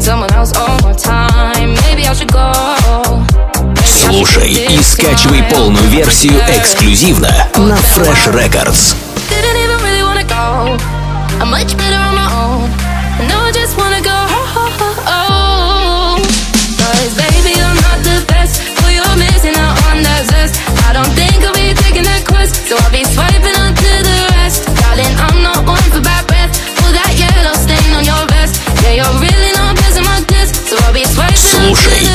someone else all my time. Maybe I should go. Слушай и скачивай полную версию эксклюзивно на Fresh Records. Didn't even really wanna go. I'm much better on my own. No, I just want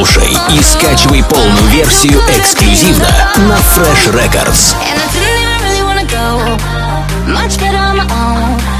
Слушай и скачивай полную версию эксклюзивно на Fresh Records. And I.